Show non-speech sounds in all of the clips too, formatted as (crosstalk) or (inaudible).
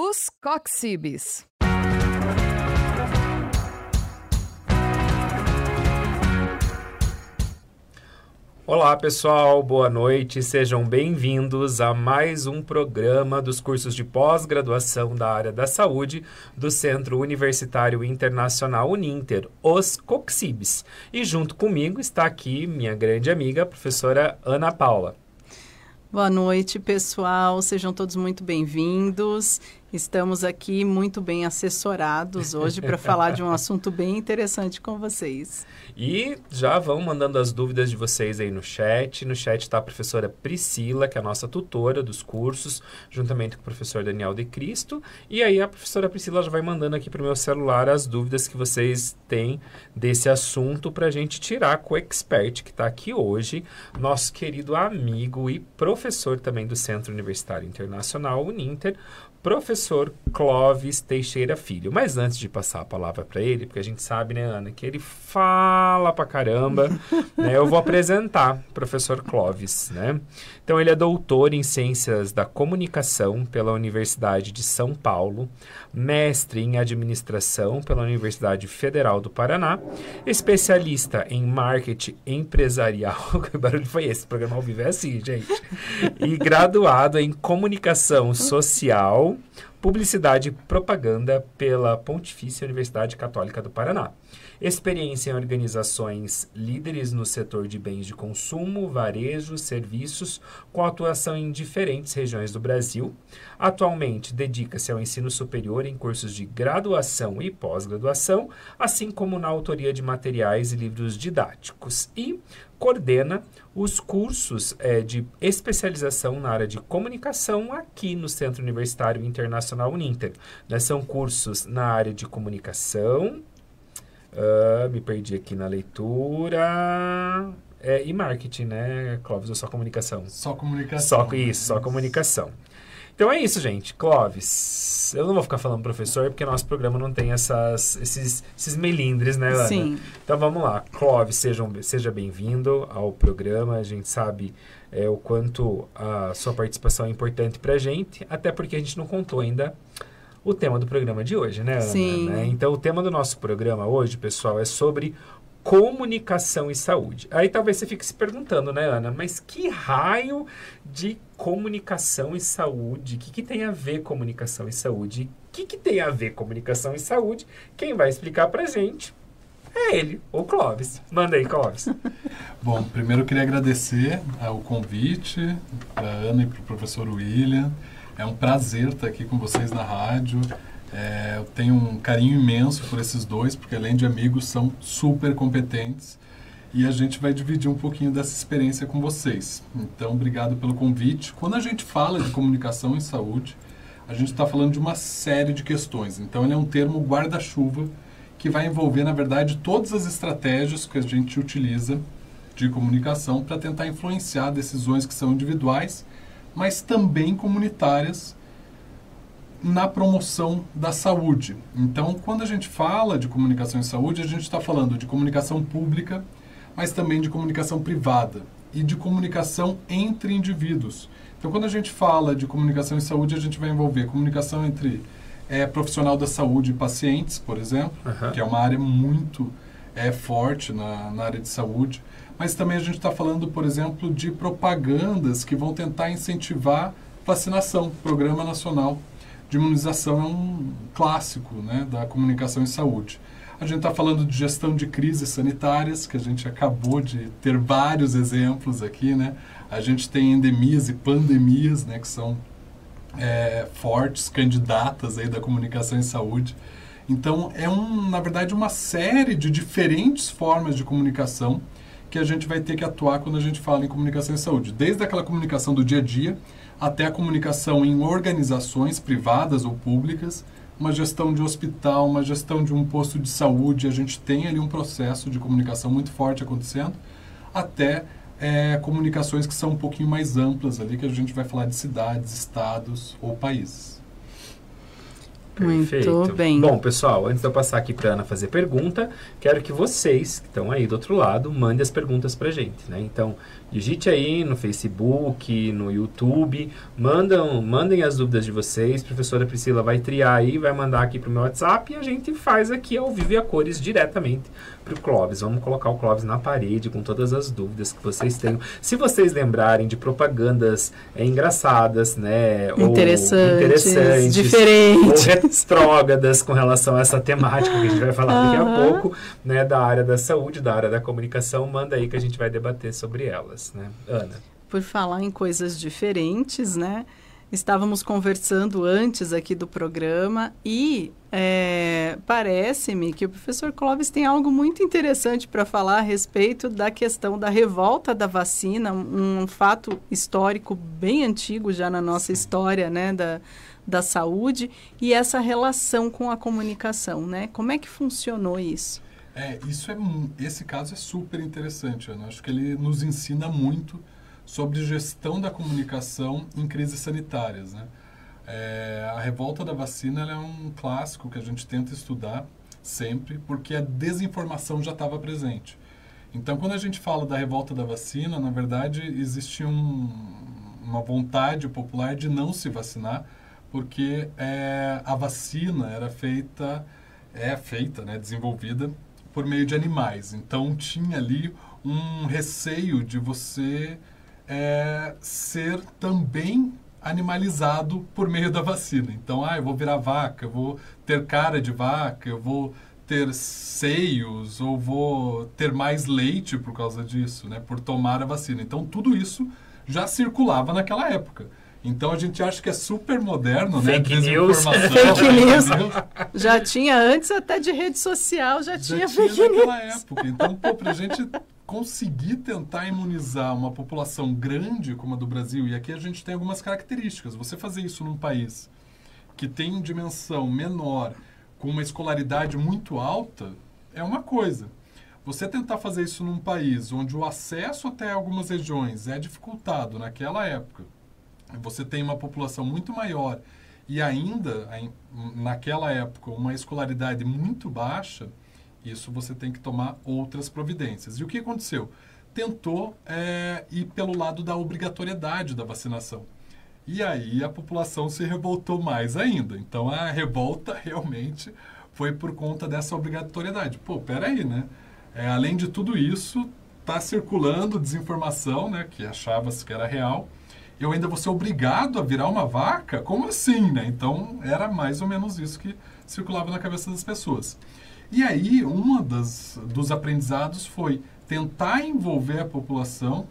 Os Coxibes. Olá pessoal, boa noite, sejam bem-vindos a mais um programa dos cursos de pós-graduação da área da saúde do Centro Universitário Internacional Uninter, os COXIBs. E junto comigo está aqui minha grande amiga, a professora Ana Paula. Boa noite, pessoal. Sejam todos muito bem-vindos. Estamos aqui muito bem assessorados hoje para falar de um assunto bem interessante com vocês. E já vão mandando as dúvidas de vocês aí no chat. No chat está a professora Priscila, que é a nossa tutora dos cursos, juntamente com o professor Daniel de Cristo. E aí a professora Priscila já vai mandando aqui para o meu celular as dúvidas que vocês têm desse assunto para a gente tirar com o expert que está aqui hoje, nosso querido amigo e professor também do Centro Universitário Internacional, Uninter, professor Clóvis Teixeira Filho. Mas antes de passar a palavra para ele, porque a gente sabe, né, Ana, que ele fala pra caramba, (laughs) né, eu vou apresentar o professor Clóvis, né? Então, ele é doutor em Ciências da Comunicação pela Universidade de São Paulo, mestre em Administração pela Universidade Federal do Paraná, especialista em Marketing Empresarial, (laughs) que barulho foi esse? O programa ao vivo é assim, gente. E graduado em Comunicação Social, Publicidade e Propaganda pela Pontifícia Universidade Católica do Paraná experiência em organizações líderes no setor de bens de consumo, varejo, serviços, com atuação em diferentes regiões do Brasil. Atualmente dedica-se ao ensino superior em cursos de graduação e pós-graduação, assim como na autoria de materiais e livros didáticos. E coordena os cursos é, de especialização na área de comunicação aqui no Centro Universitário Internacional Uninter. Né, são cursos na área de comunicação, Uh, me perdi aqui na leitura. É, e marketing, né, Clóvis? Ou só comunicação? Só comunicação. Só, isso, só comunicação. Então é isso, gente. Clóvis, eu não vou ficar falando professor, porque nosso programa não tem essas, esses, esses melindres, né, Ana? Sim. Então vamos lá. Clóvis, seja, seja bem-vindo ao programa. A gente sabe é, o quanto a sua participação é importante para a gente, até porque a gente não contou ainda o tema do programa de hoje, né, Ana? Sim. Né? Então, o tema do nosso programa hoje, pessoal, é sobre comunicação e saúde. Aí talvez você fique se perguntando, né, Ana? Mas que raio de comunicação e saúde? O que, que tem a ver comunicação e saúde? O que, que tem a ver comunicação e saúde? Quem vai explicar pra gente é ele, o Clóvis. Manda aí, Clóvis. (laughs) Bom, primeiro eu queria agradecer uh, o convite para Ana e para o professor William. É um prazer estar aqui com vocês na rádio. É, eu tenho um carinho imenso por esses dois, porque além de amigos, são super competentes. E a gente vai dividir um pouquinho dessa experiência com vocês. Então, obrigado pelo convite. Quando a gente fala de comunicação em saúde, a gente está falando de uma série de questões. Então, ele é um termo guarda-chuva que vai envolver, na verdade, todas as estratégias que a gente utiliza de comunicação para tentar influenciar decisões que são individuais mas também comunitárias na promoção da saúde. Então, quando a gente fala de comunicação em saúde, a gente está falando de comunicação pública, mas também de comunicação privada e de comunicação entre indivíduos. Então, quando a gente fala de comunicação em saúde, a gente vai envolver comunicação entre é, profissional da saúde e pacientes, por exemplo, uhum. que é uma área muito é, forte na, na área de saúde mas também a gente está falando, por exemplo, de propagandas que vão tentar incentivar vacinação. Programa Nacional de Imunização é um clássico né, da comunicação em saúde. A gente está falando de gestão de crises sanitárias, que a gente acabou de ter vários exemplos aqui, né? A gente tem endemias e pandemias, né, que são é, fortes candidatas aí da comunicação em saúde. Então, é, um, na verdade, uma série de diferentes formas de comunicação que a gente vai ter que atuar quando a gente fala em comunicação em saúde. Desde aquela comunicação do dia a dia até a comunicação em organizações privadas ou públicas, uma gestão de hospital, uma gestão de um posto de saúde, a gente tem ali um processo de comunicação muito forte acontecendo, até é, comunicações que são um pouquinho mais amplas ali, que a gente vai falar de cidades, estados ou países. Perfeito. Muito bem. Bom, pessoal, antes de eu passar aqui para Ana fazer pergunta, quero que vocês, que estão aí do outro lado, mandem as perguntas para gente, né? Então, digite aí no Facebook, no YouTube, mandam, mandem as dúvidas de vocês, a professora Priscila vai triar aí, vai mandar aqui para o meu WhatsApp e a gente faz aqui ao vivo e a cores diretamente para o Clóvis. Vamos colocar o Clóvis na parede com todas as dúvidas que vocês tenham. Se vocês lembrarem de propagandas é, engraçadas, né? Interessantes, ou interessantes, diferentes. Ou retrógradas com relação a essa temática que a gente vai falar daqui a pouco, né? Da área da saúde, da área da comunicação, manda aí que a gente vai debater sobre elas, né? Ana. Por falar em coisas diferentes, né? Estávamos conversando antes aqui do programa e é, parece-me que o professor Clóvis tem algo muito interessante para falar a respeito da questão da revolta da vacina, um, um fato histórico bem antigo já na nossa história, né, da, da saúde, e essa relação com a comunicação, né? Como é que funcionou isso? É, isso é, esse caso é super interessante, Ana. Acho que ele nos ensina muito sobre gestão da comunicação em crises sanitárias, né? É, a revolta da vacina é um clássico que a gente tenta estudar sempre, porque a desinformação já estava presente. Então, quando a gente fala da revolta da vacina, na verdade, existe um, uma vontade popular de não se vacinar, porque é, a vacina era feita, é feita, né, desenvolvida por meio de animais. Então, tinha ali um receio de você é, ser também animalizado por meio da vacina. Então, ah, eu vou virar vaca, eu vou ter cara de vaca, eu vou ter seios ou vou ter mais leite por causa disso, né, por tomar a vacina. Então, tudo isso já circulava naquela época. Então, a gente acha que é super moderno, Fake né? news. Fake news. Já tinha antes até de rede social, já, Já tinha tinha fake news. naquela época. Então, pô, pra gente conseguir tentar imunizar uma população grande como a do Brasil, e aqui a gente tem algumas características. Você fazer isso num país que tem dimensão menor, com uma escolaridade muito alta, é uma coisa. Você tentar fazer isso num país onde o acesso até algumas regiões é dificultado naquela época, você tem uma população muito maior e ainda, naquela época, uma escolaridade muito baixa, isso você tem que tomar outras providências. E o que aconteceu? Tentou é, ir pelo lado da obrigatoriedade da vacinação. E aí a população se revoltou mais ainda. Então a revolta (laughs) realmente foi por conta dessa obrigatoriedade. Pô, peraí, né? É, além de tudo isso, está circulando desinformação, né? Que achava-se que era real. Eu ainda vou ser obrigado a virar uma vaca? Como assim, né? Então era mais ou menos isso que circulava na cabeça das pessoas. E aí, das, dos aprendizados foi tentar envolver a população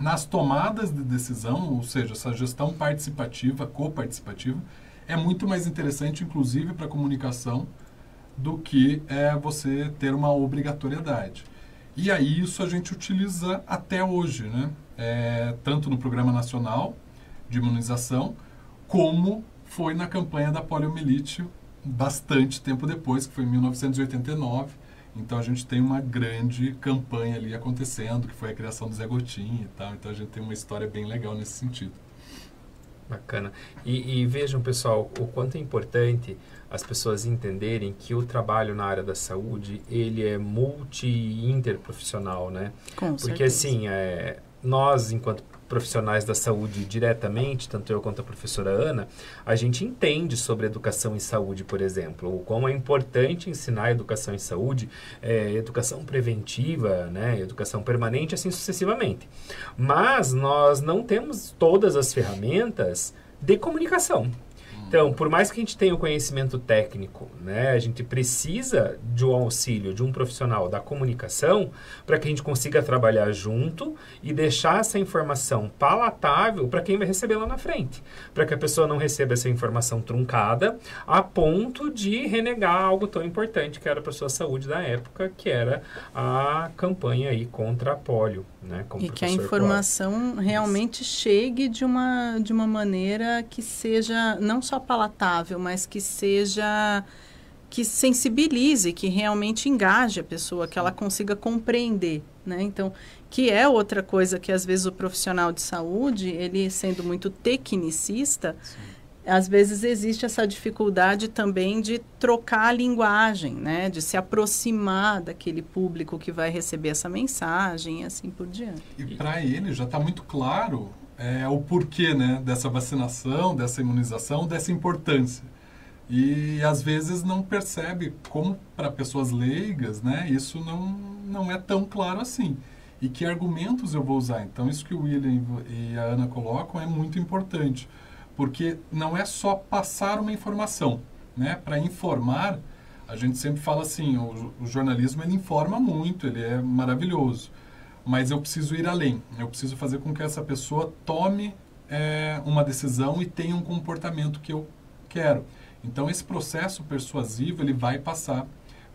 nas tomadas de decisão, ou seja, essa gestão participativa, coparticipativa, é muito mais interessante, inclusive, para a comunicação, do que é, você ter uma obrigatoriedade. E aí isso a gente utiliza até hoje, né? É, tanto no Programa Nacional de Imunização, como foi na campanha da poliomielite bastante tempo depois, que foi em 1989. Então a gente tem uma grande campanha ali acontecendo, que foi a criação do Zé Gotinha e tal. Então a gente tem uma história bem legal nesse sentido. Bacana. E, e vejam, pessoal, o quanto é importante as pessoas entenderem que o trabalho na área da saúde, ele é multi-interprofissional, né? Com Porque certeza. assim, é, nós, enquanto profissionais da saúde diretamente, tanto eu quanto a professora Ana, a gente entende sobre educação em saúde, por exemplo, o quão é importante ensinar educação em saúde, é, educação preventiva, né, educação permanente, assim sucessivamente. Mas nós não temos todas as ferramentas de comunicação. Então, por mais que a gente tenha o conhecimento técnico, né, a gente precisa de um auxílio de um profissional da comunicação para que a gente consiga trabalhar junto e deixar essa informação palatável para quem vai receber lá na frente. Para que a pessoa não receba essa informação truncada a ponto de renegar algo tão importante que era para sua saúde da época, que era a campanha aí contra a polio. Né, E que a informação realmente chegue de uma, de uma maneira que seja não só palatável, mas que seja que sensibilize, que realmente engaje a pessoa, que ela consiga compreender, né? Então, que é outra coisa que às vezes o profissional de saúde, ele sendo muito tecnicista, às vezes existe essa dificuldade também de trocar a linguagem, né? De se aproximar daquele público que vai receber essa mensagem e assim por diante. E para ele já está muito claro é, o porquê né, dessa vacinação, dessa imunização, dessa importância. E às vezes não percebe como para pessoas leigas, né, isso não, não é tão claro assim. E que argumentos eu vou usar? Então isso que o William e a Ana colocam é muito importante porque não é só passar uma informação, né? Para informar, a gente sempre fala assim, o, o, jornalismo ele informa muito, ele é maravilhoso, mas eu preciso ir além, eu preciso fazer com que essa pessoa tome é, uma decisão e tenha um comportamento que eu quero. Então esse processo persuasivo ele vai passar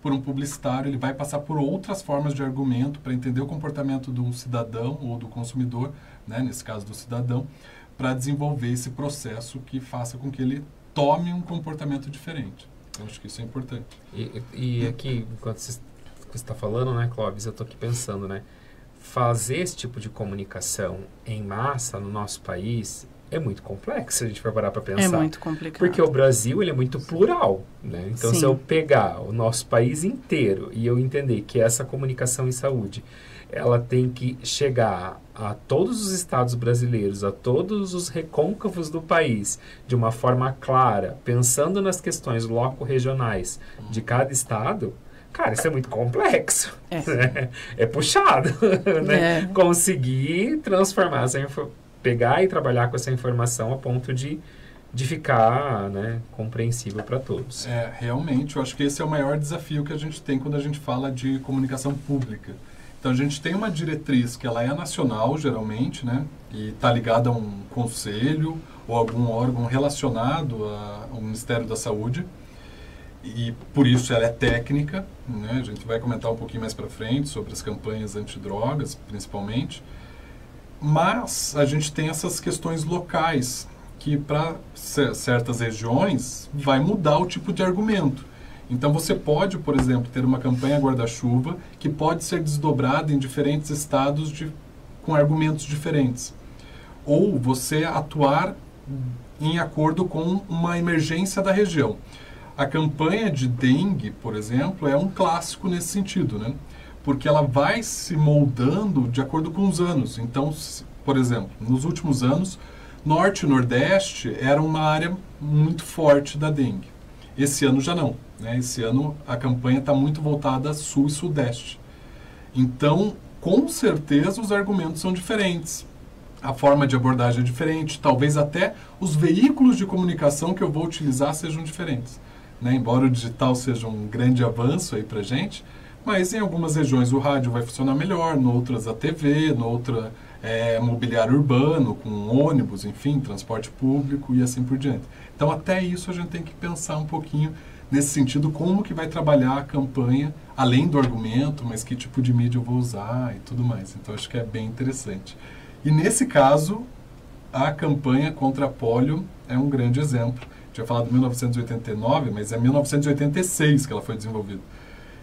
por um publicitário, ele vai passar por outras formas de argumento para entender o comportamento do cidadão ou do consumidor, né, nesse caso do cidadão, para desenvolver esse processo que faça com que ele tome um comportamento diferente. Eu acho que isso é importante. E, e aqui, enquanto você está falando, né, Clóvis, eu estou aqui pensando, né, fazer esse tipo de comunicação em massa no nosso país é muito complexo se a gente for parar para pensar. É muito complicado. Porque o Brasil ele é muito plural, né? Então Sim. se eu pegar o nosso país inteiro e eu entender que essa comunicação em saúde ela tem que chegar a todos os estados brasileiros, a todos os recôncavos do país, de uma forma clara, pensando nas questões loco-regionais de cada estado, cara, isso é muito complexo. É, (laughs) né? é puxado, (laughs) né? É. Conseguir transformar essa pegar e trabalhar com essa informação a ponto de de ficar né, compreensível para todos. É, realmente, eu acho que esse é o maior desafio que a gente tem quando a gente fala de comunicação pública então a gente tem uma diretriz que ela é nacional, geralmente, né? E está ligada a um conselho ou algum órgão relacionado ao Ministério da Saúde. E por isso ela é técnica, né? A gente vai comentar um pouquinho mais para frente sobre as campanhas antidrogas, principalmente. Mas a gente tem essas questões locais que para certas regiões vai mudar o tipo de argumento. Então você pode, por exemplo, ter uma campanha guarda-chuva que pode ser desdobrada em diferentes estados de, com argumentos diferentes. Ou você atuar em acordo com uma emergência da região. A campanha de dengue, por exemplo, é um clássico nesse sentido, né? Porque ela vai se moldando de acordo com os anos. Então, por exemplo, nos últimos anos, Norte e Nordeste era uma área muito forte da dengue. Esse ano já não. Né? Esse ano a campanha está muito voltada sul e sudeste. Então, com certeza os argumentos são diferentes. A forma de abordagem é diferente, talvez até os veículos de comunicação que eu vou utilizar sejam diferentes. Né? Embora o digital seja um grande avanço aí para gente, mas em algumas regiões o rádio vai funcionar melhor, em outras a TV, em outra é, mobiliário urbano, com ônibus, enfim, transporte público e assim por diante. Então até isso a gente tem que pensar um pouquinho nesse sentido, como que vai trabalhar a campanha, além do argumento, mas que tipo de mídia eu vou usar e tudo mais. Então, acho que é bem interessante. E nesse caso, a campanha contra a polio é um grande exemplo. Tinha falado 1989, mas é 1986 que ela foi desenvolvida.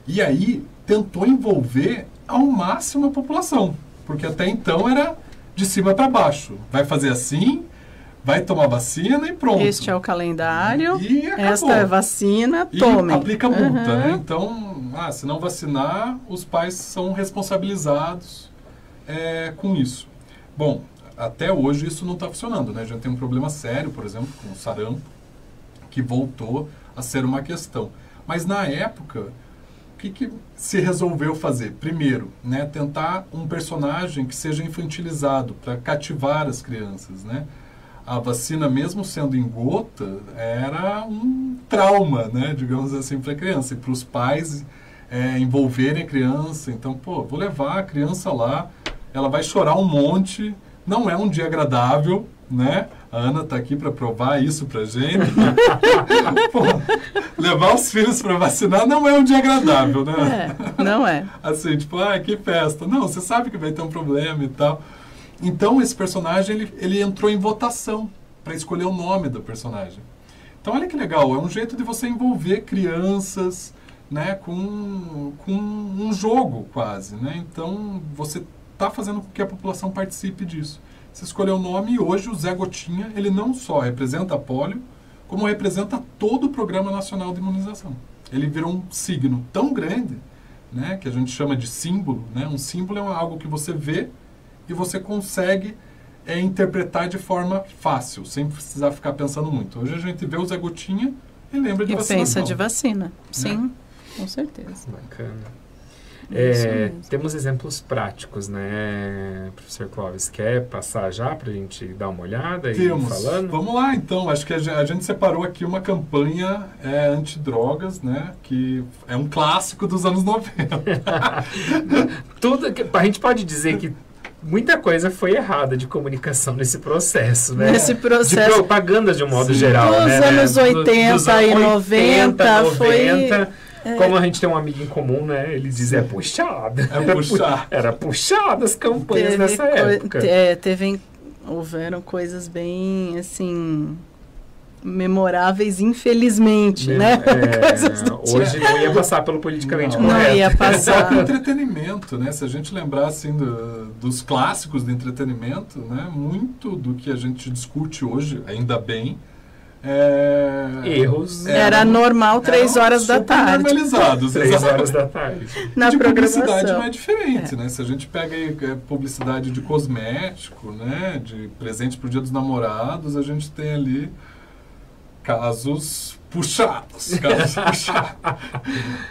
E aí, tentou envolver ao máximo a população, porque até então era de cima para baixo. Vai fazer assim, vai tomar vacina e pronto. Este é o calendário, e esta é a vacina, tome. E aplica multa, uhum. né? Então, ah, se não vacinar, os pais são responsabilizados é, com isso. Bom, até hoje isso não está funcionando, né? A gente tem um problema sério, por exemplo, com o sarampo, que voltou a ser uma questão. Mas na época, o que, que se resolveu fazer? Primeiro, né, tentar um personagem que seja infantilizado para cativar as crianças, né? A vacina, mesmo sendo em gota, era um trauma, né, digamos assim, para a criança. E para os pais é, envolverem a criança. Então, pô, vou levar a criança lá, ela vai chorar um monte, não é um dia agradável, né? A Ana está aqui para provar isso para gente. (laughs) pô, levar os filhos para vacinar não é um dia agradável, né? É, não é. assim, tipo, ah, que festa. Não, você sabe que vai ter um problema e tal. Então esse personagem ele, ele entrou em votação para escolher o nome do personagem. Então olha que legal, é um jeito de você envolver crianças, né, com, com um jogo quase, né? Então você está fazendo com que a população participe disso. Você escolheu o nome e hoje o Zé Gotinha, ele não só representa a polio, como representa todo o Programa Nacional de Imunização. Ele virou um signo tão grande, né, que a gente chama de símbolo. Né? Um símbolo é algo que você vê e você consegue é, interpretar de forma fácil, sem precisar ficar pensando muito. Hoje a gente vê o Zé Gotinha e lembra de E pensa de vacina. Sim, com certeza. Bacana. É, mesmo. temos exemplos práticos, né, professor Clóvis? Quer passar já para a gente dar uma olhada e ir Temos. falando? Vamos lá, então. Acho que a gen- a gente separou aqui uma campanha é, antidrogas, né? Que é um clássico dos anos 90. (laughs) Tudo que, a gente pode dizer que muita coisa foi errada de comunicação nesse processo, né? Nesse De processo. propaganda de um modo Sim. geral, Dos né? anos Do- 80 dos anos e 90 foi- 90. Como a gente tem um amigo em comum, né? Ele diz é puxada. É puxar. (laughs) Era puxada as campanhas teve nessa época. é, teve, houveram coisas bem, assim, memoráveis, infelizmente, né? É, (laughs) Coisas. Hoje não ia passar pelo politicamente Não. correto. Não ia (laughs) É passar. próprio entretenimento, né? Se a gente lembrar assim do- dos clássicos de entretenimento, né? Muito do que a gente discute hoje, ainda bem, é... Erros É, Era normal três horas da tarde. normalizados, (laughs) três horas da tarde. Na de publicidade não é diferente, né? Se a gente pega aí, é, publicidade de cosmético, né? De presente pro dia dos namorados, a gente tem ali casos puxados, casos (laughs) puxados.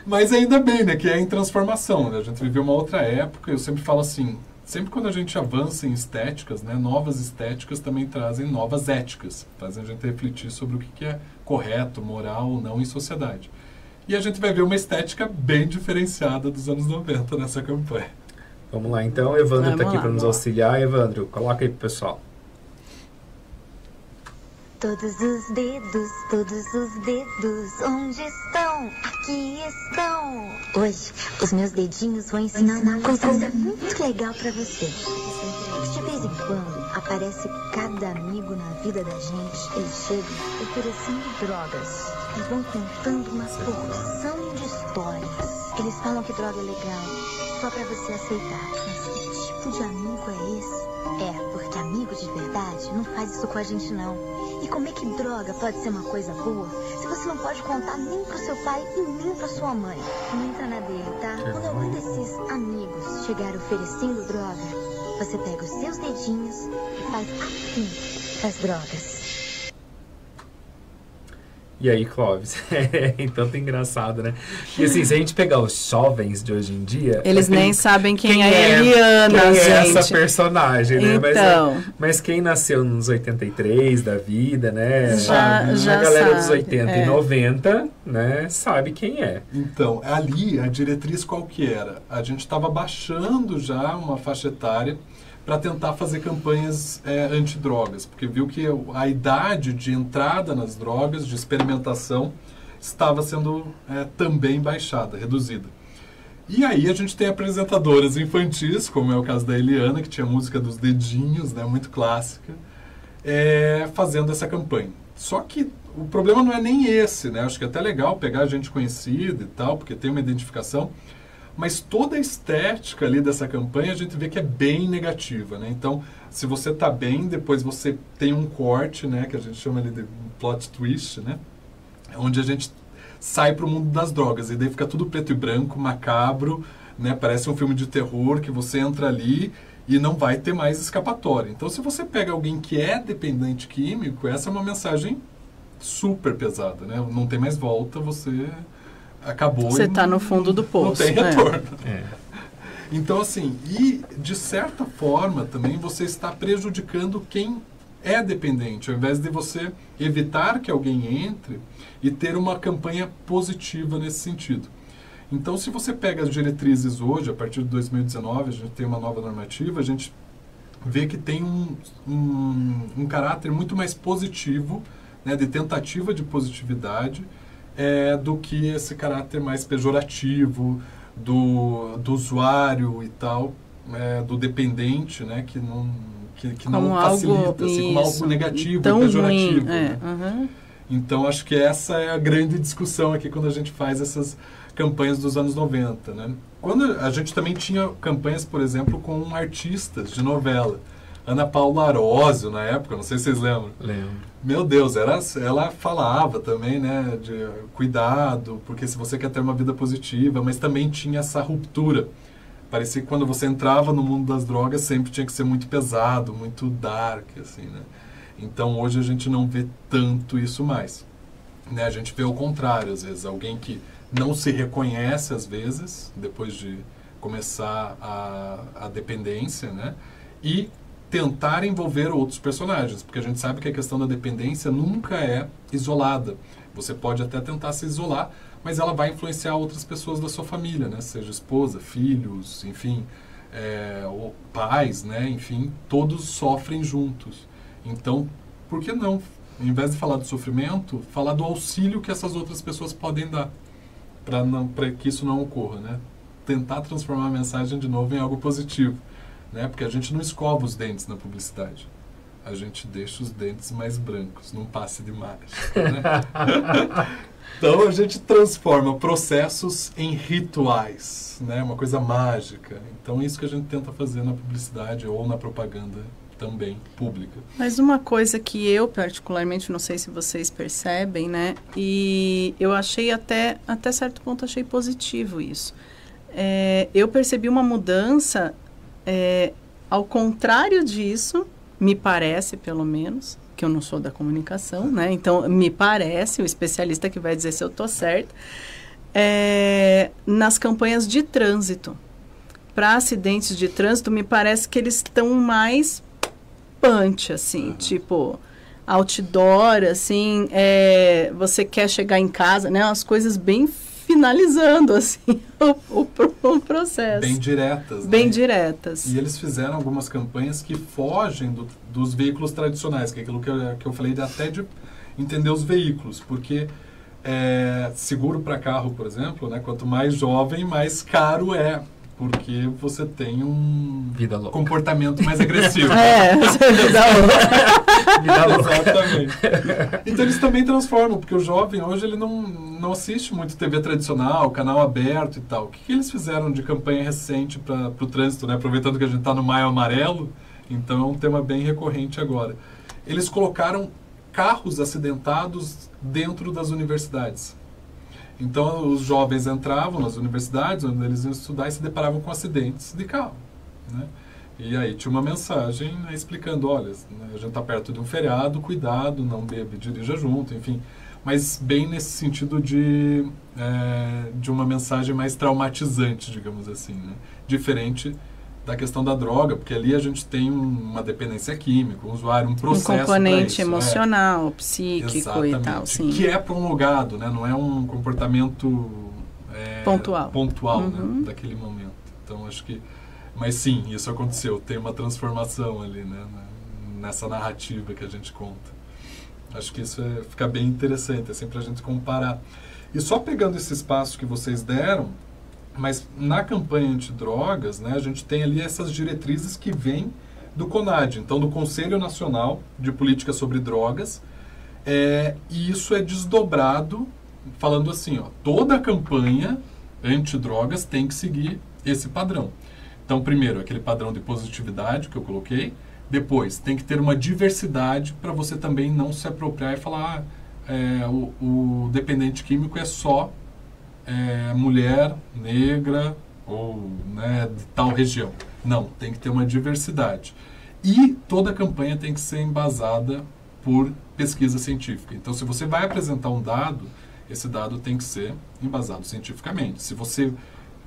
Mas ainda bem, né? Que é em transformação, né? A gente viveu uma outra época, eu sempre falo assim, sempre quando a gente avança em estéticas, né? Novas estéticas também trazem novas éticas, fazem a gente refletir sobre o que que é correto, moral ou não em sociedade. E a gente vai ver uma estética bem diferenciada dos anos 90 nessa campanha. Vamos lá, então. Evandro está aqui para nos auxiliar. Evandro, coloca aí pro pessoal. Todos os dedos, todos os dedos, onde estão? Aqui estão. Hoje, os meus dedinhos vão ensinar uma coisa muito legal pra você. De vez em quando, aparece cada amigo na vida da gente. Eles chegam oferecendo drogas e vão contando uma porção de histórias. Eles falam que droga é legal, só pra você aceitar. Mas tipo de amigo é esse? É, porque amigo de verdade não faz isso com a gente não. E como é que droga pode ser uma coisa boa se você não pode contar nem pro seu pai e nem pra sua mãe? Não entra na dele, tá? Quando algum desses amigos chegar oferecendo droga, você pega os seus dedinhos e faz assim as drogas. E aí, Clóvis? É (laughs) tanto engraçado, né? E assim, se a gente pegar os jovens de hoje em dia. Eles assim, nem sabem quem, quem é é- Eliana, quem é gente. essa personagem, né? Mas, Então. mas quem nasceu nos 83 da vida, né? Já- a já galera dos sabe, 80 é. e 90, né? Sabe quem é. Então, ali a diretriz qual que era? A gente estava baixando já uma faixa etária para tentar fazer campanhas é, antidrogas, porque viu que a idade de entrada nas drogas, de experimentação, estava sendo é, também baixada, reduzida. E aí a gente tem apresentadoras infantis, como é o caso da Eliana, que tinha música dos dedinhos, né, muito clássica, é, fazendo essa campanha. Só que o problema não é nem esse, né? Acho que é até legal pegar gente conhecida e tal, porque tem uma identificação. Mas toda a estética ali dessa campanha a gente vê que é bem negativa, né? Então, se você tá bem, depois você tem um corte, né? Que a gente chama ali de plot twist, né? Onde a gente sai pro mundo das drogas. E daí fica tudo preto e branco, macabro, né? Parece um filme de terror que você entra ali e não vai ter mais escapatória. Então, se você pega alguém que é dependente químico, essa é uma mensagem super pesada, né? Não tem mais volta, você acabou Você e tá não- no fundo do poço. Não tem é. retorno. É. Então, assim, e de certa forma também você está prejudicando quem é dependente, ao invés de você evitar que alguém entre e ter uma campanha positiva nesse sentido. Então, se você pega as diretrizes hoje, a partir de 2019, a gente tem uma nova normativa, a gente vê que tem um, um, um caráter muito mais positivo, né, de tentativa de positividade, é, do que esse caráter mais pejorativo do, do usuário e tal, é, do dependente, né, que não, que, que não Como algo, facilita, assim, como algo negativo, tão pejorativo. ruim. É, né? aham. Então, acho que essa é a grande discussão aqui quando a gente faz essas campanhas dos anos 90, né? Quando a gente também tinha campanhas, por exemplo, com artistas de novela. Ana Paula Arósio, na época, não sei se vocês lembram. Lembro. Meu Deus, era, ela falava também, né, de cuidado, porque se você quer ter uma vida positiva, mas também tinha essa ruptura. Parecia que quando você entrava no mundo das drogas sempre tinha que ser muito pesado, muito dark, assim, né? Então hoje a gente não vê tanto isso mais. Né? A gente vê o contrário, às vezes, alguém que não se reconhece, às vezes, depois de começar a, a dependência, né? E tentar envolver outros personagens, porque a gente sabe que a questão da dependência nunca é isolada. Você pode até tentar se isolar, mas ela vai influenciar outras pessoas da sua família, né? Seja esposa, filhos, enfim, é, ou pais, né? Enfim, todos sofrem juntos. Então, por que não, em vez de falar do sofrimento, falar do auxílio que essas outras pessoas podem dar para que isso não ocorra, né? Tentar transformar a mensagem de novo em algo positivo né? Porque a gente não escova os dentes na publicidade. A gente deixa os dentes mais brancos, num passe de mágica, né? (laughs) então a gente transforma processos em rituais, né? Uma coisa mágica. Então é isso que a gente tenta fazer na publicidade ou na propaganda também pública. Mas uma coisa que eu particularmente, não sei se vocês percebem, né? E eu achei até até certo ponto achei positivo isso. É, eu percebi uma mudança é, ao contrário disso, me parece, pelo menos, que eu não sou da comunicação, né? Então, me parece, o especialista que vai dizer se eu estou certo, é, nas campanhas de trânsito. Para acidentes de trânsito, me parece que eles estão mais punch, assim, uhum. tipo outdoor, assim, é, você quer chegar em casa, né? Umas coisas bem finalizando assim (laughs) o, o, o processo. Bem diretas. Bem né? diretas. E eles fizeram algumas campanhas que fogem do, dos veículos tradicionais, que é aquilo que eu, que eu falei de até de entender os veículos, porque é, seguro para carro, por exemplo, né, quanto mais jovem, mais caro é porque você tem um comportamento mais (laughs) agressivo. é, vida louca. vida louca. Exatamente. Então eles também transformam, porque o jovem hoje ele não, não assiste muito TV tradicional, canal aberto e tal. O que, que eles fizeram de campanha recente para o trânsito, né? aproveitando que a gente está no Maio Amarelo, então é um tema bem recorrente agora. Eles colocaram carros acidentados dentro das universidades. Então, os jovens entravam nas universidades, onde eles iam estudar, e se deparavam com acidentes de carro. Né? E aí tinha uma mensagem né, explicando, olha, né, a gente está perto de um feriado, cuidado, não bebe, dirija junto, enfim. Mas bem nesse sentido de, é, de uma mensagem mais traumatizante, digamos assim. Né? Diferente da questão da droga, porque ali a gente tem uma dependência química, um usuário, um processo. Um componente isso, é. emocional, é. psíquico Exatamente, e tal, sim. Que é prolongado, né? Não é um comportamento é, pontual, pontual né? uhum. né? daquele momento. Então acho que, mas sim, isso aconteceu. Tem uma transformação ali, né? Nessa narrativa que a gente conta. Acho que isso é, fica bem interessante, é sempre a gente comparar. E só pegando esse espaço que vocês deram, mas na campanha antidrogas, né, a gente tem ali essas diretrizes que vêm do CONAD, então do Conselho Nacional de Política sobre Drogas, é, e isso é desdobrado falando assim, ó, toda a campanha antidrogas tem que seguir esse padrão. Então, primeiro, aquele padrão de positividade que eu coloquei, depois, tem que ter uma diversidade para você também não se apropriar e falar ah, é, o, o dependente químico é só é, mulher negra ou né, de tal região. Não, tem que ter uma diversidade. E toda a campanha tem que ser embasada por pesquisa científica. Então, se você vai apresentar um dado, esse dado tem que ser embasado cientificamente. Se você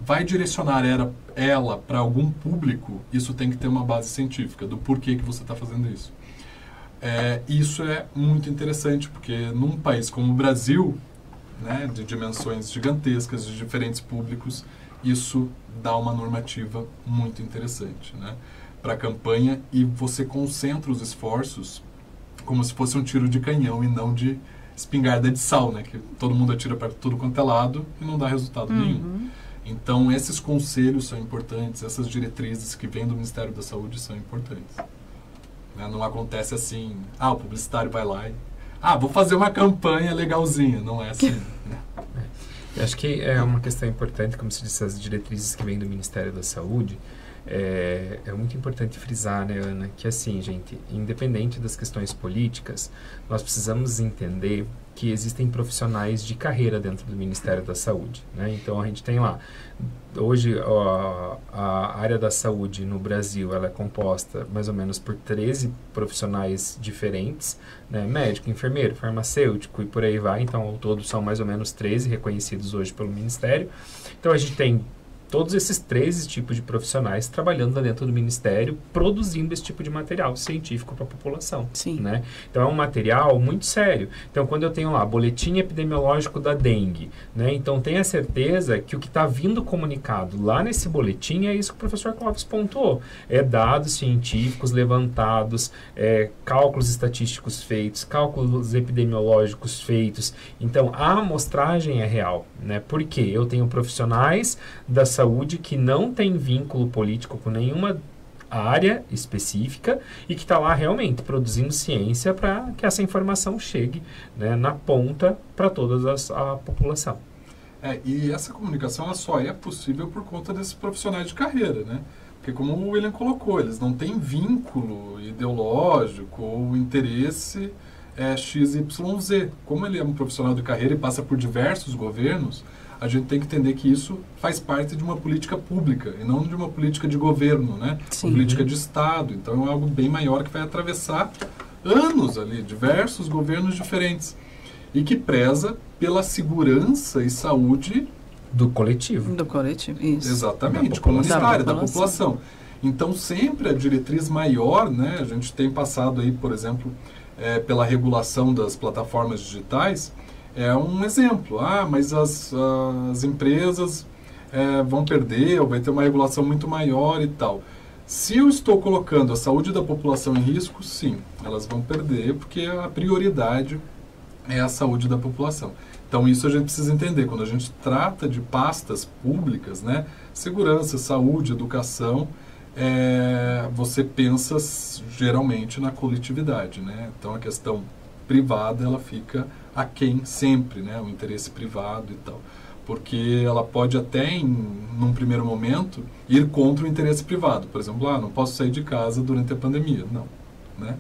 vai direcionar ela, ela para algum público, isso tem que ter uma base científica do porquê que você está fazendo isso. É, isso é muito interessante, porque num país como o Brasil, né, de dimensões gigantescas, de diferentes públicos, isso dá uma normativa muito interessante né, para a campanha e você concentra os esforços como se fosse um tiro de canhão e não de espingarda de sal, né, que todo mundo atira para tudo quanto é lado e não dá resultado uhum. nenhum. Então, esses conselhos são importantes, essas diretrizes que vêm do Ministério da Saúde são importantes. Né? Não acontece assim, ah, o publicitário vai lá e ah, vou fazer uma campanha legalzinha. Não é assim. (laughs) Né? Eu acho que é uma questão importante, como se disse, as diretrizes que vêm do Ministério da Saúde, é, é muito importante frisar, né, Ana, que assim, gente, independente das questões políticas, nós precisamos entender que existem profissionais de carreira dentro do Ministério da Saúde. Né? Então a gente tem lá, hoje ó, a área da saúde no Brasil ela é composta mais ou menos por 13 profissionais diferentes, né? médico, enfermeiro, farmacêutico e por aí vai. Então ao todo são mais ou menos 13 reconhecidos hoje pelo Ministério. Então a gente tem todos esses três tipos de profissionais trabalhando lá dentro do Ministério, produzindo esse tipo de material científico para a população. Sim. Né? Então é um material muito sério. Então quando eu tenho lá boletim epidemiológico da dengue, né? então tenha certeza que o que está vindo comunicado lá nesse boletim é isso que o professor Clóvis pontuou. É dados científicos levantados, é, cálculos estatísticos feitos, cálculos epidemiológicos feitos. Então a amostragem é real. Né? Porque eu tenho profissionais da saúde saúde que não tem vínculo político com nenhuma área específica e que está lá realmente produzindo ciência para que essa informação chegue né, na ponta para toda a população. É, e essa comunicação ela só é possível por conta desses profissionais de carreira, né? Porque como o William colocou, eles não têm vínculo ideológico ou interesse é, XYZ. Como ele é um profissional de carreira e passa por diversos governos, a gente tem que entender que isso faz parte de uma política pública e não de uma política de governo, né? Sim. Uma política de Estado. Então é algo bem maior que vai atravessar anos ali, diversos governos diferentes e que preza pela segurança e saúde do coletivo. Do coletivo, isso. Exatamente, Da comunitária, Da da população. população. Então, sempre a diretriz maior, né, a gente tem passado aí, por exemplo, é, pela regulação das plataformas digitais, é um exemplo. Ah, mas as, as empresas é, vão perder, ou vai ter uma regulação muito maior e tal. Se eu estou colocando a saúde da população em risco, sim, elas vão perder, porque a prioridade é a saúde da população. Então isso a gente precisa entender. Quando a gente trata de pastas públicas, né, segurança, saúde, educação, é, você pensa geralmente na coletividade, né? Então a questão privada ela fica aquém sempre, né? O interesse privado e tal. Porque ela pode até, em, num primeiro momento, ir contra o interesse privado. Por exemplo, ah, não posso sair de casa durante a pandemia. Não. Né?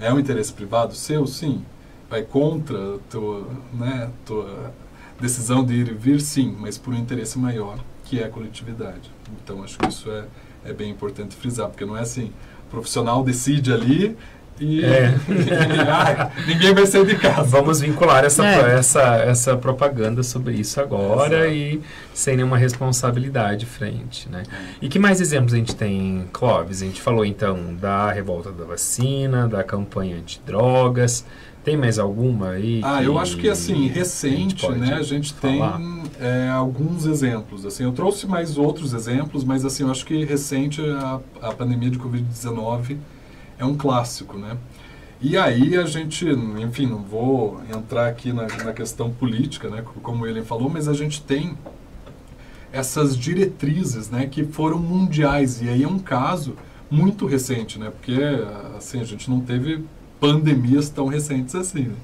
É um interesse privado seu? Sim. Vai contra a tua, né, tua decisão de ir e vir? Sim, mas por um interesse maior, que é a coletividade. Então, acho que isso é, é bem importante frisar, porque não é assim, o profissional decide ali e, É. (laughs) Ninguém vai sair de casa. Vamos vincular essa, É. essa, essa propaganda sobre isso agora Exato. e sem nenhuma responsabilidade frente, né? E que mais exemplos a gente tem, Clóvis? A gente falou então da revolta da vacina, da campanha antidrogas. Tem mais alguma aí? Ah, eu acho que assim, recente, pode né, a gente tem falar? é, alguns exemplos. Assim, eu trouxe mais outros exemplos, mas assim, eu acho que recente a, a pandemia de Covid-19 é um clássico, né? E aí a gente, enfim, não vou entrar aqui na, na questão política, né, como ele falou, mas a gente tem essas diretrizes, né, que foram mundiais. E aí é um caso muito recente, né, porque assim, a gente não teve pandemias tão recentes assim. Né?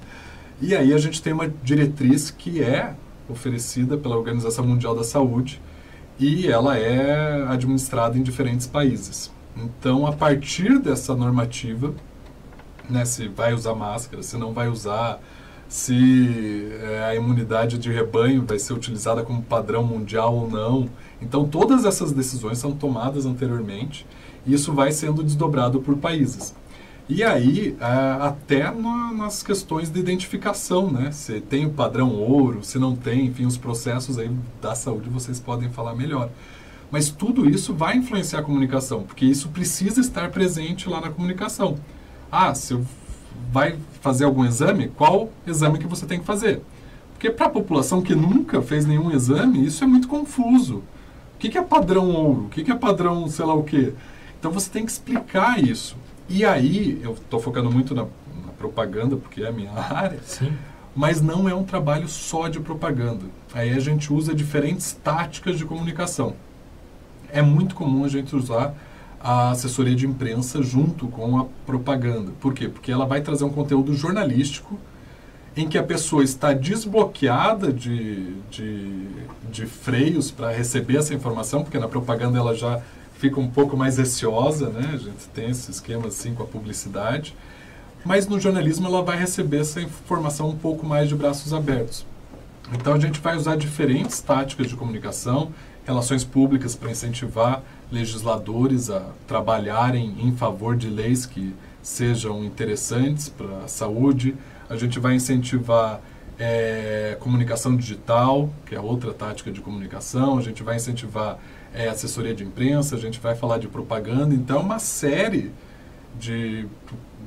E aí a gente tem uma diretriz que é oferecida pela Organização Mundial da Saúde e ela é administrada em diferentes países. Então, a partir dessa normativa, né, se vai usar máscara, se não vai usar, se é, a imunidade de rebanho vai ser utilizada como padrão mundial ou não. Então, todas essas decisões são tomadas anteriormente e isso vai sendo desdobrado por países. E aí, até na- nas questões de identificação, né? Se tem o padrão ouro, se não tem, enfim, os processos aí da saúde vocês podem falar melhor. Mas tudo isso vai influenciar a comunicação, porque isso precisa estar presente lá na comunicação. Ah, se eu vai fazer algum exame, qual exame que você tem que fazer? Porque para a população que nunca fez nenhum exame, isso é muito confuso. O que, que é padrão ouro? O que, que é padrão sei lá o quê? Então você tem que explicar isso. E aí, eu estou focando muito na, na propaganda, porque é a minha (laughs) área, Sim. mas não é um trabalho só de propaganda. Aí a gente usa diferentes táticas de comunicação. É muito comum a gente usar a assessoria de imprensa junto com a propaganda. Por quê? Porque ela vai trazer um conteúdo jornalístico em que a pessoa está desbloqueada de, de, de freios para receber essa informação, porque na propaganda ela já fica um pouco mais receosa, né? A gente tem esse esquema assim com a publicidade. Mas no jornalismo ela vai receber essa informação um pouco mais de braços abertos. Então a gente vai usar diferentes táticas de comunicação, relações públicas para incentivar legisladores a trabalharem em favor de leis que sejam interessantes para a saúde. A gente vai incentivar é, comunicação digital, que é outra tática de comunicação. A gente vai incentivar é, assessoria de imprensa, a gente vai falar de propaganda. Então, uma série de,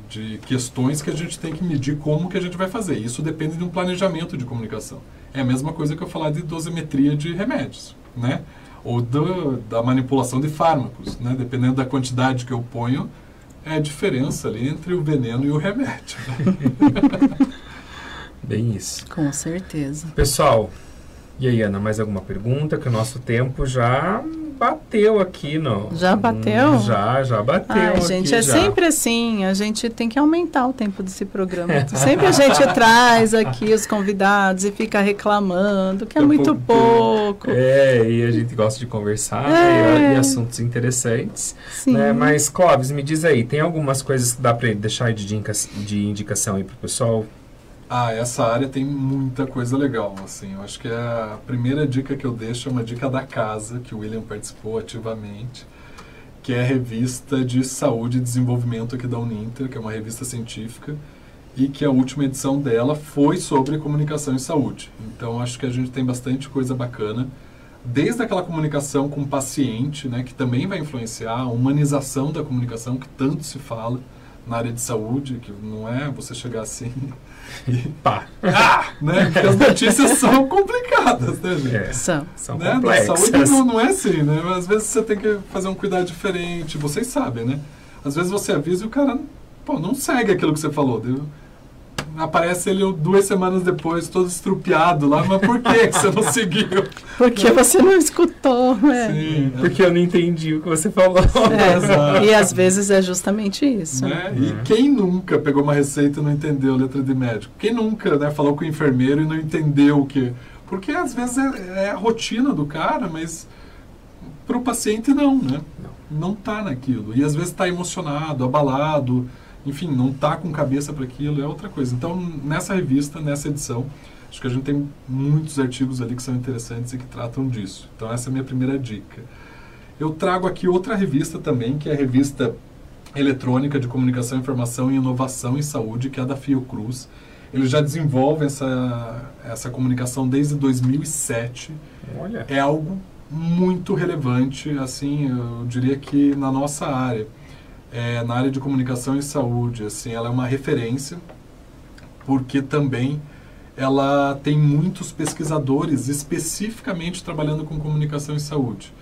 de questões que a gente tem que medir como que a gente vai fazer. Isso depende de um planejamento de comunicação. É a mesma coisa que eu falar de dosimetria de remédios, né? Ou do, da manipulação de fármacos, né? Dependendo da quantidade que eu ponho, é a diferença ali entre o veneno e o remédio. (laughs) Bem isso. Com certeza. Pessoal, e aí, Ana, mais alguma pergunta? Que o nosso tempo já bateu aqui, não? Já bateu? Hum, já, já bateu. Ai, aqui gente, é já. sempre assim. A gente tem que aumentar o tempo desse programa. sempre a gente (laughs) traz aqui os convidados e fica reclamando que é muito pouco. pouco. É, e a gente gosta de conversar É. e, e assuntos interessantes. Sim. Né? Mas, Clóvis, me diz aí, tem algumas coisas que dá para deixar de, indica de indicação aí pro pessoal? Ah, essa área tem muita coisa legal, assim. Eu acho que a primeira dica que eu deixo é uma dica da casa, que o William participou ativamente, que é a revista de saúde e desenvolvimento aqui da Uninter, que é uma revista científica, e que a última edição dela foi sobre comunicação e saúde. Então, acho que a gente tem bastante coisa bacana, desde aquela comunicação com o paciente, né, que também vai influenciar, a humanização da comunicação, que tanto se fala na área de saúde, que não é você chegar assim Pá, ah, né? Porque as notícias são complicadas, né, gente? é, São. são Né? Na complexas. saúde não, não é assim, né? Às vezes você tem que fazer um cuidado diferente, vocês sabem, né? Às vezes você avisa e o cara, pô, não segue aquilo que você falou. Deu- Aparece ele duas semanas depois, todo estrupiado lá, mas por que que você não (laughs) seguiu? Porque você não escutou, né? Sim, Porque eu não entendi o que você falou. É, e às vezes é justamente isso. Né? E quem nunca pegou uma receita e não entendeu a letra de médico? Quem nunca né, falou com o enfermeiro e não entendeu o que? Porque às vezes é, é a rotina do cara, mas para o paciente não, né? Não tá naquilo. E às vezes está emocionado, abalado, enfim, não tá com cabeça para aquilo, é outra coisa. Então, nessa revista, nessa edição, acho que a gente tem muitos artigos ali que são interessantes e que tratam disso. Então, essa é a minha primeira dica. Eu trago aqui outra revista também, que é a revista eletrônica de comunicação, informação e inovação em saúde, que é a da Fiocruz. Eles já desenvolvem essa, essa comunicação desde 2007. Olha. É algo muito relevante, assim, eu diria que na nossa área, é, na área de comunicação e saúde, assim, ela é uma referência, porque também ela tem muitos pesquisadores especificamente trabalhando com comunicação e saúde.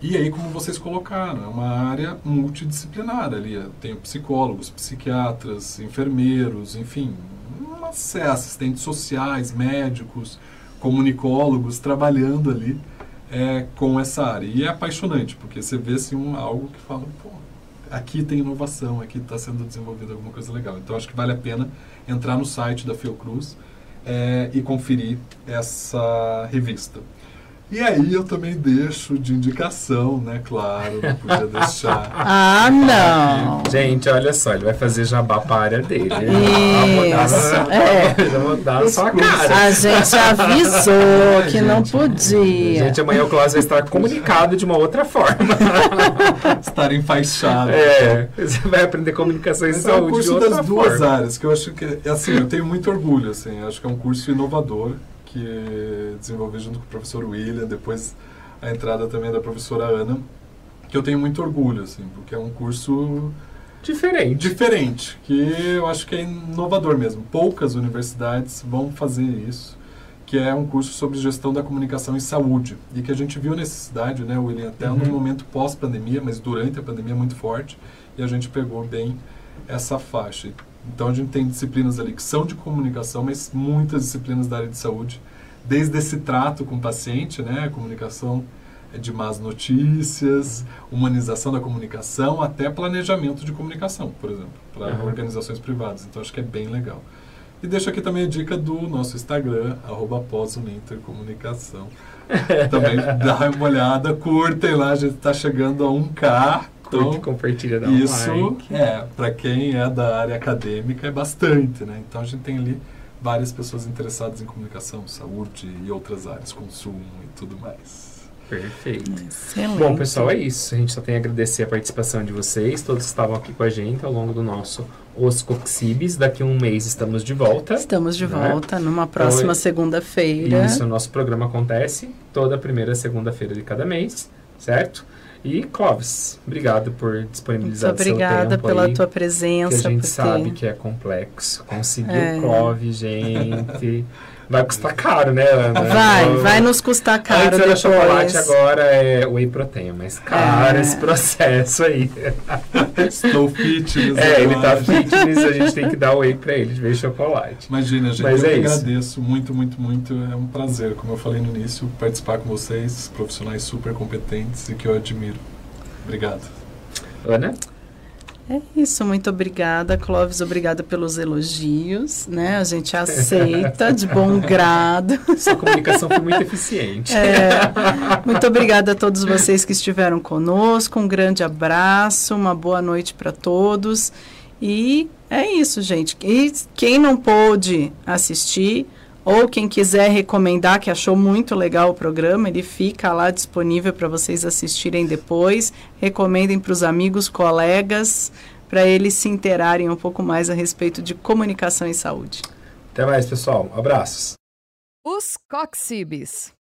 E aí, como vocês colocaram, é uma área multidisciplinar ali. Tem psicólogos, psiquiatras, enfermeiros, enfim, assistentes sociais, médicos, comunicólogos trabalhando ali é, com essa área. E é apaixonante, porque você vê assim, um, algo que fala, pô, aqui tem inovação, aqui está sendo desenvolvida alguma coisa legal. Então, acho que vale a pena entrar no site da Fiocruz é, e conferir essa revista. E aí eu também deixo de indicação, né? Claro, não podia deixar. (laughs) Ah, não. Gente, olha só, ele vai fazer jabá para a área dele. Isso, é. Eu vou dar na sua cara. A gente avisou que não podia. Gente, amanhã o Cláudio vai estar (laughs) comunicado de uma outra forma. (laughs) Estar enfaixado. É, você vai aprender comunicação e Mas é um saúde de curso outra das duas forma. áreas, que eu acho que, é assim, eu tenho muito orgulho, assim, acho que é um curso inovador, que desenvolvi junto com o professor William, depois a entrada também da professora Ana, que eu tenho muito orgulho, assim, porque é um curso Diferente. diferente, que eu acho que é inovador mesmo. Poucas universidades vão fazer isso, que é um curso sobre gestão da comunicação e saúde, e que a gente viu necessidade, né, William, até Uhum. no momento pós-pandemia, mas durante a pandemia muito forte, e a gente pegou bem essa faixa. Então a gente tem disciplinas ali que são de comunicação, mas muitas disciplinas da área de saúde, desde esse trato com o paciente, né, comunicação de más notícias, humanização da comunicação, até planejamento de comunicação, por exemplo, para Aham. organizações privadas. Então acho que é bem legal. E deixo aqui também a dica do nosso Instagram, arroba (laughs) também dá uma olhada, curtem lá, a gente está chegando a 1K. Curte, Então, compartilha, dá um isso like. é, para quem é da área acadêmica, é bastante, né? Então a gente tem ali várias pessoas interessadas em comunicação, saúde e outras áreas, consumo e tudo mais. Perfeito. Excelente. Bom, pessoal, é isso. A gente só tem a agradecer a participação de vocês. Todos que estavam aqui com a gente ao longo do nosso Os Coxibes. Daqui a um mês estamos de volta. Estamos de né? volta numa próxima Então, segunda-feira. Isso, o nosso programa acontece toda primeira segunda-feira de cada mês, certo? E Clóvis, obrigado por Muito disponibilizar o seu obrigada tempo pela aí, tua que presença. a gente sabe ter- que é complexo. Conseguir É. Clóvis, gente, (laughs) vai custar caro, né, Ana? Vai, Eu- vai nos custar caro Antes era chocolate, agora é whey protein, mas caro É. esse processo aí. Estou fitness É, ele tá fitness, a gente tem que dar whey pra ele de vez chocolate. Imagina, gente, Mas eu é agradeço muito, muito, muito. É um prazer, como eu falei no início, participar com vocês, profissionais super competentes e que eu admiro. Obrigado. Ana? É isso, muito obrigada, Clóvis. Obrigada pelos elogios, né? A gente aceita de bom (laughs) grado. Sua comunicação foi muito eficiente. É, muito obrigada a todos vocês que estiveram conosco. Um grande abraço, uma boa noite para todos. E é isso, gente. E quem não pôde assistir, ou quem quiser recomendar, que achou muito legal o programa, ele fica lá disponível para vocês assistirem depois. Recomendem para os amigos, colegas, para eles se interarem um pouco mais a respeito de comunicação e saúde. Até mais, pessoal. Abraços. Os Coxibes.